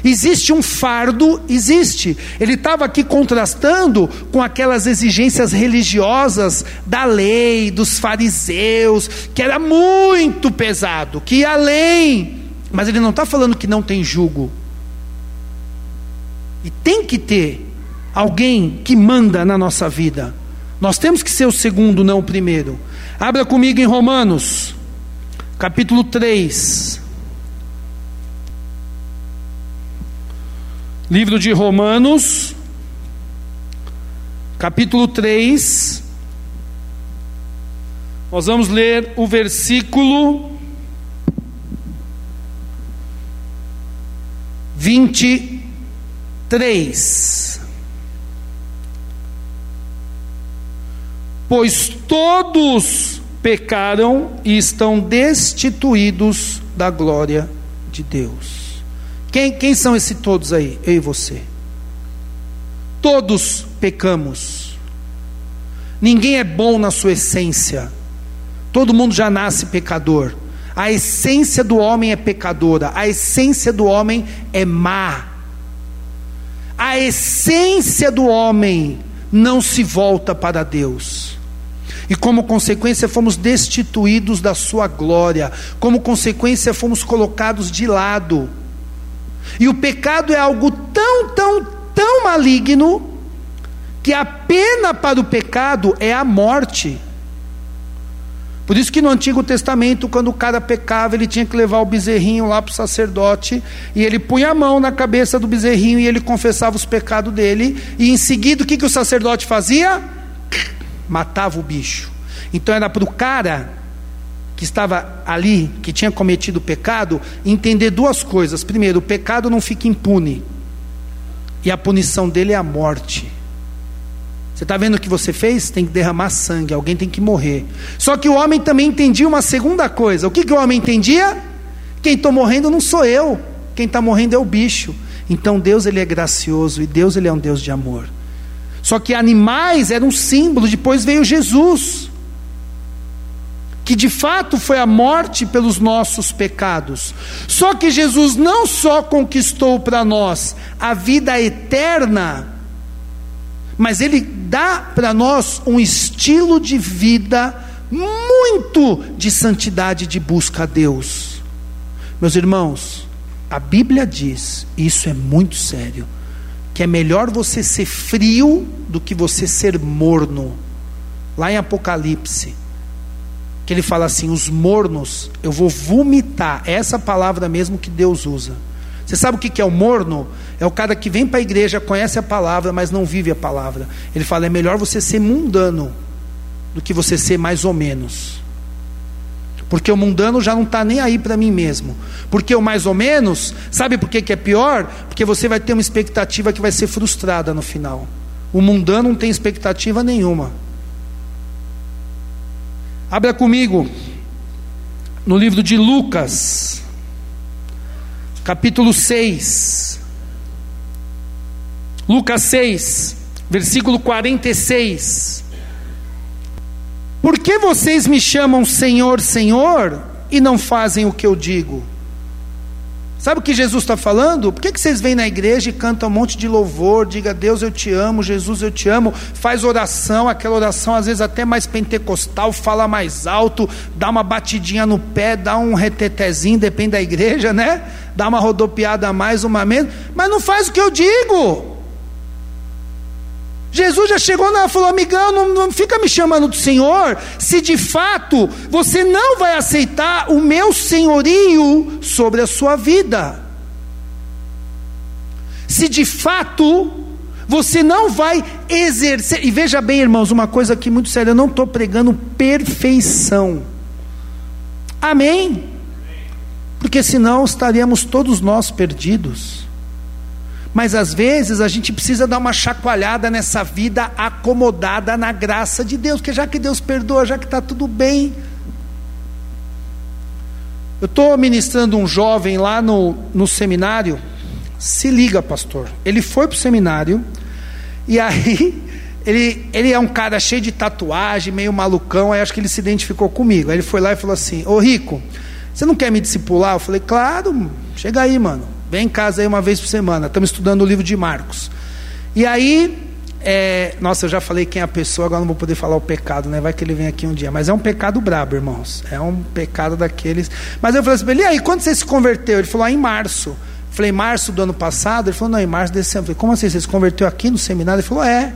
Existe um fardo? Existe. Ele estava aqui contrastando com aquelas exigências religiosas da lei, dos fariseus, que era muito pesado, que ia além. Mas ele não está falando que não tem jugo. E tem que ter alguém que manda na nossa vida. Nós temos que ser o segundo, não o primeiro. Abra comigo em Romanos, capítulo 3. Livro de Romanos, capítulo 3. Nós vamos ler o versículo 23. Pois todos pecaram e estão destituídos da glória de Deus. Quem, quem são esses todos aí? Eu e você. Todos pecamos. Ninguém é bom na sua essência. Todo mundo já nasce pecador. A essência do homem é pecadora. A essência do homem é má. A essência do homem não se volta para Deus. E como consequência fomos destituídos da sua glória. Como consequência fomos colocados de lado. E o pecado é algo tão, tão, tão maligno que a pena para o pecado é a morte. Por isso que no Antigo Testamento, quando o cara pecava, ele tinha que levar o bezerrinho lá para o sacerdote, e ele punha a mão na cabeça do bezerrinho e ele confessava os pecados dele, e em seguida o que, que o sacerdote fazia? Matava o bicho. Então era para o cara que estava ali, que tinha cometido pecado, entender duas coisas. Primeiro, o pecado não fica impune, e a punição dele é a morte. Você está vendo o que você fez? Tem que derramar sangue, alguém tem que morrer. Só que o homem também entendia uma segunda coisa. O que, que o homem entendia? Quem está morrendo não sou eu, quem está morrendo é o bicho. Então Deus ele é gracioso e Deus ele é um Deus de amor. Só que animais eram um símbolo, depois veio Jesus que de fato foi a morte pelos nossos pecados. Só que Jesus não só conquistou para nós a vida eterna, mas ele dá para nós um estilo de vida muito de santidade de busca a Deus. Meus irmãos, a Bíblia diz, e isso é muito sério, que é melhor você ser frio do que você ser morno. Lá em Apocalipse, que ele fala assim: os mornos eu vou vomitar. É essa palavra mesmo que Deus usa. Você sabe o que é o morno? É o cara que vem para a igreja, conhece a palavra, mas não vive a palavra. Ele fala: é melhor você ser mundano do que você ser mais ou menos. Porque o mundano já não está nem aí para mim mesmo. Porque o mais ou menos, sabe por que, que é pior? Porque você vai ter uma expectativa que vai ser frustrada no final. O mundano não tem expectativa nenhuma. Abra comigo no livro de Lucas, capítulo 6. Lucas 6, versículo 46. Por que vocês me chamam Senhor, Senhor e não fazem o que eu digo? Sabe o que Jesus está falando? Por que, que vocês vêm na igreja e cantam um monte de louvor, diga Deus eu te amo, Jesus eu te amo, faz oração, aquela oração às vezes até mais pentecostal, fala mais alto, dá uma batidinha no pé, dá um retetezinho, depende da igreja, né? Dá uma rodopiada a mais, uma menos, mas não faz o que eu digo. Jesus já chegou lá e falou: amigão, não, não fica me chamando de Senhor, se de fato você não vai aceitar o meu senhorio sobre a sua vida. Se de fato você não vai exercer, e veja bem, irmãos, uma coisa aqui muito séria: eu não estou pregando perfeição, amém? Porque senão estaríamos todos nós perdidos. Mas às vezes a gente precisa dar uma chacoalhada nessa vida acomodada na graça de Deus, porque já que Deus perdoa, já que está tudo bem. Eu estou ministrando um jovem lá no, no seminário. Se liga, pastor. Ele foi para o seminário e aí ele, ele é um cara cheio de tatuagem, meio malucão. Aí acho que ele se identificou comigo. Aí ele foi lá e falou assim: Ô Rico, você não quer me discipular? Eu falei: Claro, chega aí, mano. Vem em casa aí uma vez por semana. Estamos estudando o livro de Marcos. E aí, é, nossa, eu já falei quem é a pessoa, agora não vou poder falar o pecado, né? Vai que ele vem aqui um dia. Mas é um pecado brabo, irmãos. É um pecado daqueles. Mas eu falei assim, ele, e aí, quando você se converteu? Ele falou, ah, em março. Eu falei, março do ano passado? Ele falou, não, em março desse ano. Eu falei, como assim? Você se converteu aqui no seminário? Ele falou, é.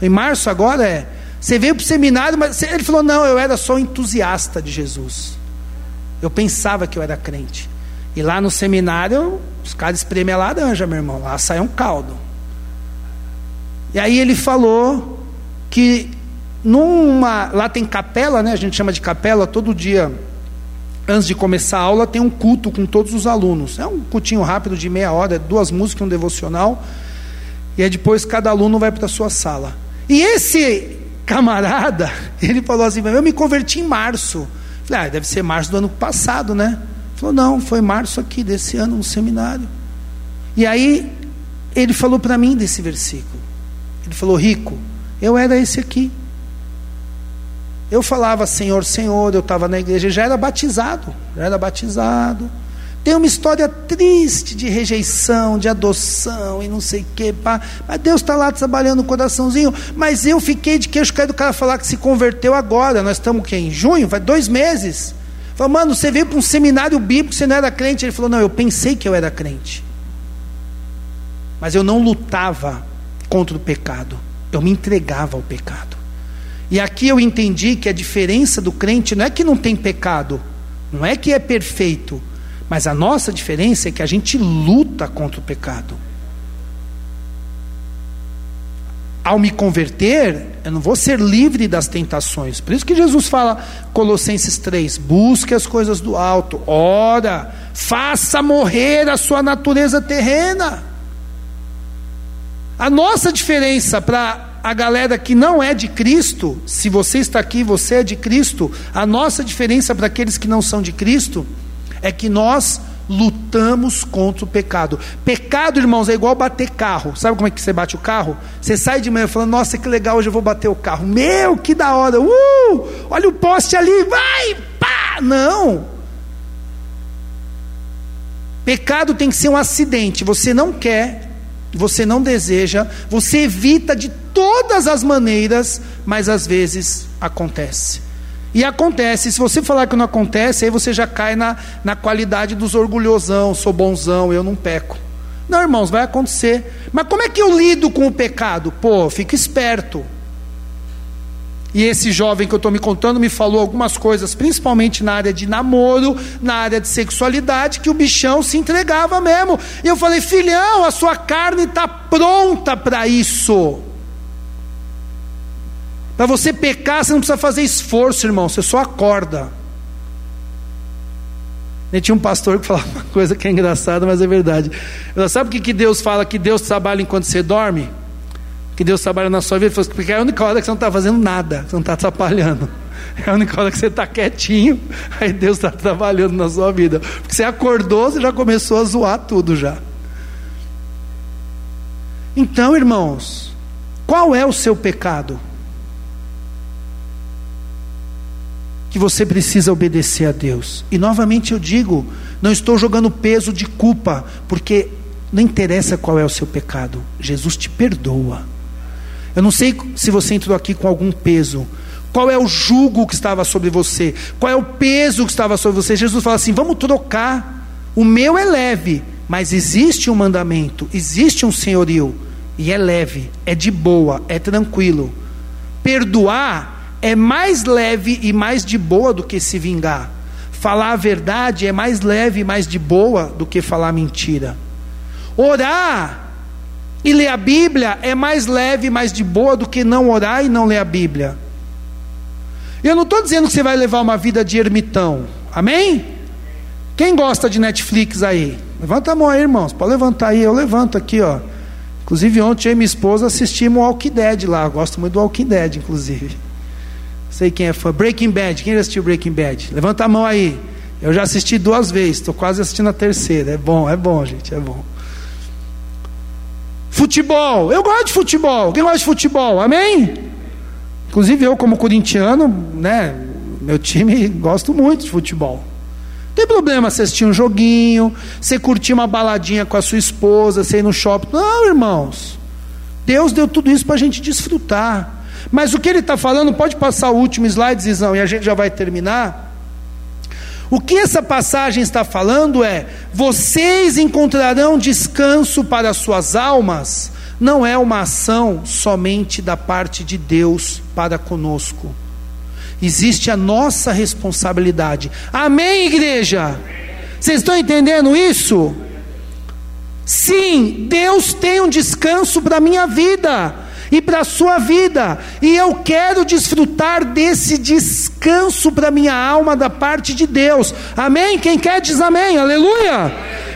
Em março agora é. Você veio para o seminário, mas ele falou, não, eu era só entusiasta de Jesus. Eu pensava que eu era crente. E lá no seminário, os caras espremem a laranja, meu irmão. Lá sai um caldo. E aí ele falou que numa. Lá tem capela, né? A gente chama de capela, todo dia. Antes de começar a aula, tem um culto com todos os alunos. É um cultinho rápido de meia hora, duas músicas, um devocional. E aí depois cada aluno vai para a sua sala. E esse camarada, ele falou assim: Eu me converti em março. Falei, ah, deve ser março do ano passado, né? Falou, não, foi março aqui desse ano no seminário. E aí ele falou para mim desse versículo. Ele falou, Rico, eu era esse aqui. Eu falava Senhor, Senhor, eu estava na igreja, já era batizado, já era batizado. Tem uma história triste de rejeição, de adoção e não sei o que, mas Deus está lá trabalhando o coraçãozinho. Mas eu fiquei de queixo caído do cara falar que se converteu agora. Nós estamos que em junho, vai dois meses. Falou, mano, você veio para um seminário bíblico, você não era crente. Ele falou, não, eu pensei que eu era crente. Mas eu não lutava contra o pecado. Eu me entregava ao pecado. E aqui eu entendi que a diferença do crente não é que não tem pecado, não é que é perfeito, mas a nossa diferença é que a gente luta contra o pecado. Ao me converter, eu não vou ser livre das tentações. Por isso que Jesus fala, Colossenses 3, busque as coisas do alto, ora, faça morrer a sua natureza terrena. A nossa diferença para a galera que não é de Cristo, se você está aqui, você é de Cristo, a nossa diferença para aqueles que não são de Cristo é que nós lutamos contra o pecado. Pecado, irmãos, é igual bater carro. Sabe como é que você bate o carro? Você sai de manhã falando, nossa, que legal, hoje eu vou bater o carro. Meu, que da hora! Uh! Olha o poste ali, vai! Pá! Não! Pecado tem que ser um acidente. Você não quer, você não deseja, você evita de todas as maneiras, mas às vezes acontece. E acontece, se você falar que não acontece, aí você já cai na, na qualidade dos orgulhosão, sou bonzão, eu não peco. Não, irmãos, vai acontecer. Mas como é que eu lido com o pecado? Pô, fica esperto. E esse jovem que eu estou me contando me falou algumas coisas, principalmente na área de namoro, na área de sexualidade, que o bichão se entregava mesmo. E eu falei, filhão, a sua carne está pronta para isso. Para você pecar, você não precisa fazer esforço, irmão, você só acorda. E tinha um pastor que falava uma coisa que é engraçada, mas é verdade. Sabe o que, que Deus fala? Que Deus trabalha enquanto você dorme? Que Deus trabalha na sua vida? Porque é a única hora que você não está fazendo nada, você não está atrapalhando. É a única hora que você está quietinho, aí Deus está trabalhando na sua vida. Porque você acordou, você já começou a zoar tudo já. Então, irmãos, qual é o seu pecado? Que você precisa obedecer a Deus. E novamente eu digo, não estou jogando peso de culpa, porque não interessa qual é o seu pecado, Jesus te perdoa. Eu não sei se você entrou aqui com algum peso. Qual é o jugo que estava sobre você? Qual é o peso que estava sobre você? Jesus fala assim: vamos trocar. O meu é leve, mas existe um mandamento, existe um senhorio, e é leve, é de boa, é tranquilo. Perdoar é mais leve e mais de boa do que se vingar. Falar a verdade é mais leve e mais de boa do que falar mentira. Orar e ler a Bíblia é mais leve e mais de boa do que não orar e não ler a Bíblia. Eu não estou dizendo que você vai levar uma vida de ermitão, amém? Quem gosta de Netflix aí? Levanta a mão aí, irmãos. Pode levantar aí, eu levanto aqui, ó. Inclusive ontem eu e minha esposa assistimos o Walking Dead lá. Eu gosto muito do Walking Dead, inclusive. Sei quem é fã. Breaking Bad. Quem já assistiu Breaking Bad? Levanta a mão aí. Eu já assisti duas vezes. Estou quase assistindo a terceira. É bom, é bom, gente. É bom. Futebol. Eu gosto de futebol. Quem gosta de futebol? Amém? Inclusive eu, como corintiano, né? Meu time gosto muito de futebol. Não tem problema você assistir um joguinho, você curtir uma baladinha com a sua esposa, você ir no shopping. Não, irmãos. Deus deu tudo isso para a gente desfrutar. Mas o que ele está falando, pode passar o último slide, Zizão, e a gente já vai terminar. O que essa passagem está falando é: vocês encontrarão descanso para suas almas, não é uma ação somente da parte de Deus para conosco. Existe a nossa responsabilidade. Amém, igreja? Vocês estão entendendo isso? Sim, Deus tem um descanso para a minha vida e para a sua vida. E eu quero desfrutar desse descanso para minha alma da parte de Deus. Amém? Quem quer diz amém. Aleluia.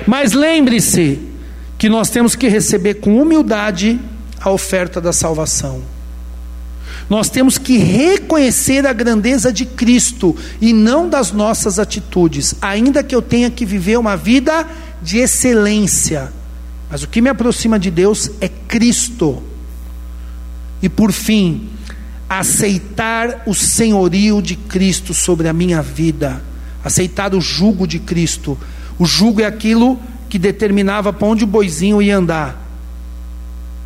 Mas lembre-se que nós temos que receber com humildade a oferta da salvação. Nós temos que reconhecer a grandeza de Cristo e não das nossas atitudes, ainda que eu tenha que viver uma vida de excelência. Mas o que me aproxima de Deus é Cristo. E por fim, aceitar o senhorio de Cristo sobre a minha vida, aceitar o jugo de Cristo. O jugo é aquilo que determinava para onde o boizinho ia andar.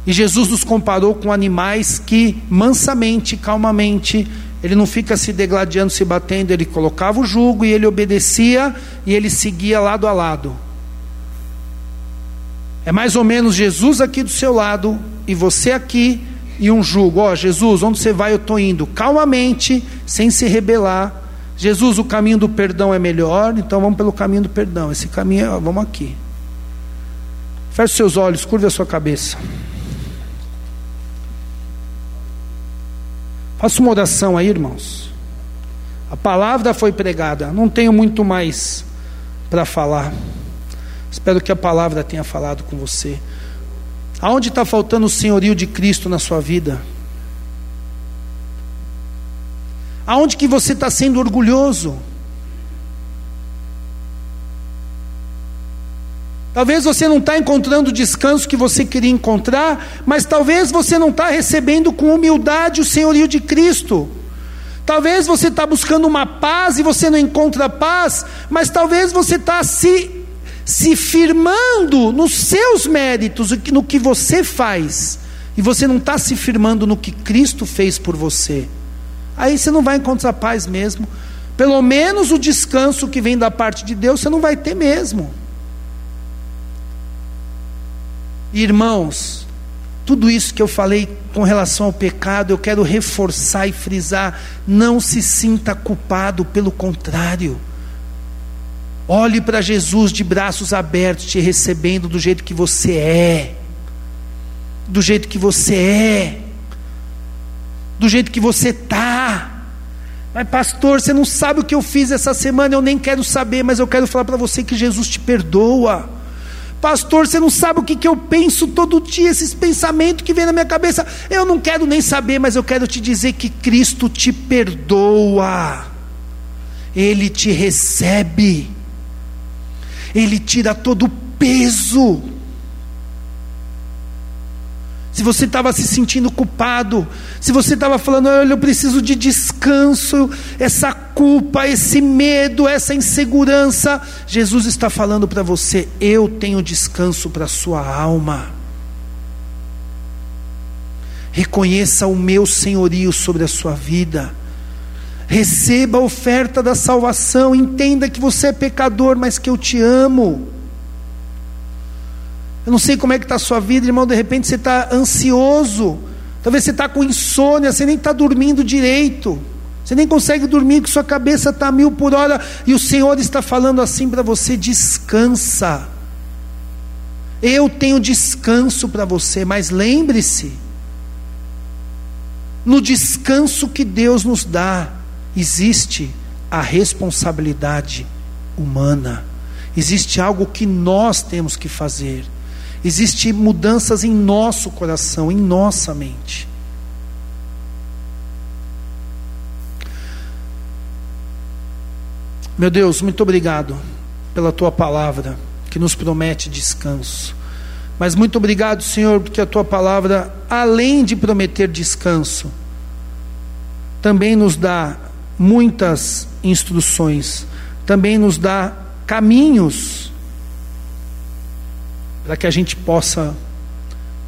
E Jesus nos comparou com animais que mansamente, calmamente, ele não fica se degladiando, se batendo, ele colocava o jugo e ele obedecia e ele seguia lado a lado. É mais ou menos Jesus aqui do seu lado e você aqui e um jugo. Ó, oh, Jesus, onde você vai? Eu estou indo. Calmamente, sem se rebelar. Jesus, o caminho do perdão é melhor, então vamos pelo caminho do perdão. Esse caminho, ó, vamos aqui. Feche seus olhos, curva a sua cabeça. Faça uma oração aí, irmãos. A palavra foi pregada, não tenho muito mais para falar. Espero que a palavra tenha falado com você. Aonde está faltando o senhorio de Cristo na sua vida? Aonde que você está sendo orgulhoso? Talvez você não está encontrando o descanso que você queria encontrar, mas talvez você não está recebendo com humildade o senhorio de Cristo. Talvez você está buscando uma paz e você não encontra paz, mas talvez você está se se firmando nos seus méritos, no que você faz, e você não está se firmando no que Cristo fez por você, aí você não vai encontrar paz mesmo. Pelo menos o descanso que vem da parte de Deus você não vai ter mesmo. Irmãos, tudo isso que eu falei com relação ao pecado, eu quero reforçar e frisar: não se sinta culpado, pelo contrário. Olhe para Jesus de braços abertos, te recebendo do jeito que você é. Do jeito que você é. Do jeito que você está. Mas, pastor, você não sabe o que eu fiz essa semana, eu nem quero saber, mas eu quero falar para você que Jesus te perdoa. Pastor, você não sabe o que, que eu penso todo dia, esses pensamentos que vem na minha cabeça. Eu não quero nem saber, mas eu quero te dizer que Cristo te perdoa, Ele te recebe. Ele tira todo o peso. se você estava se sentindo culpado, se você estava falando, olha, eu preciso de descanso, essa culpa, esse medo, essa insegurança, Jesus está falando para você: eu tenho descanso para a sua alma. Reconheça o meu senhorio sobre a sua vida. Receba a oferta da salvação. Entenda que você é pecador, mas que eu te amo. Eu não sei como é que está a sua vida, irmão. De repente você está ansioso. Talvez você está com insônia, você nem está dormindo direito. Você nem consegue dormir, que sua cabeça está mil por hora. E o Senhor está falando assim para você: descansa. Eu tenho descanso para você, mas lembre-se, no descanso que Deus nos dá, existe a responsabilidade humana, existe algo que nós temos que fazer, existe mudanças em nosso coração, em nossa mente. Meu Deus, muito obrigado pela tua palavra que nos promete descanso. Mas muito obrigado, Senhor, porque a tua palavra, além de prometer descanso, também nos dá muitas instruções, também nos dá caminhos para que a gente possa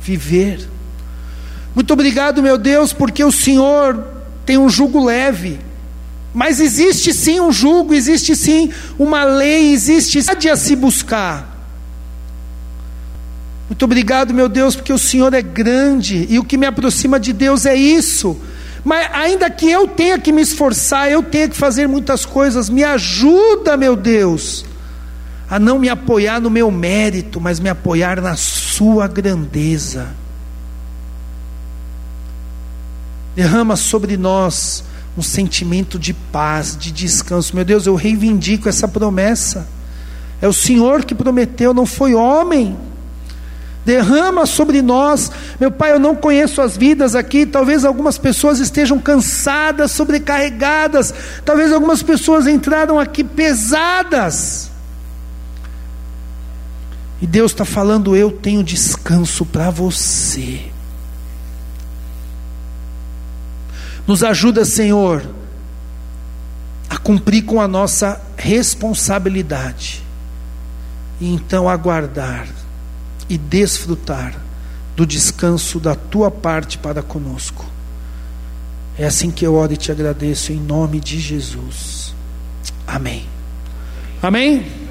viver. Muito obrigado, meu Deus, porque o Senhor tem um jugo leve. Mas existe sim um jugo, existe sim uma lei, existe a se buscar. Muito obrigado, meu Deus, porque o Senhor é grande e o que me aproxima de Deus é isso mas ainda que eu tenha que me esforçar, eu tenha que fazer muitas coisas, me ajuda, meu Deus, a não me apoiar no meu mérito, mas me apoiar na Sua grandeza. Derrama sobre nós um sentimento de paz, de descanso. Meu Deus, eu reivindico essa promessa. É o Senhor que prometeu, não foi homem derrama sobre nós. Meu Pai, eu não conheço as vidas aqui, talvez algumas pessoas estejam cansadas, sobrecarregadas, talvez algumas pessoas entraram aqui pesadas. E Deus está falando: eu tenho descanso para você. Nos ajuda, Senhor, a cumprir com a nossa responsabilidade e então aguardar e desfrutar do descanso da tua parte para conosco. É assim que eu oro e te agradeço em nome de Jesus. Amém. Amém.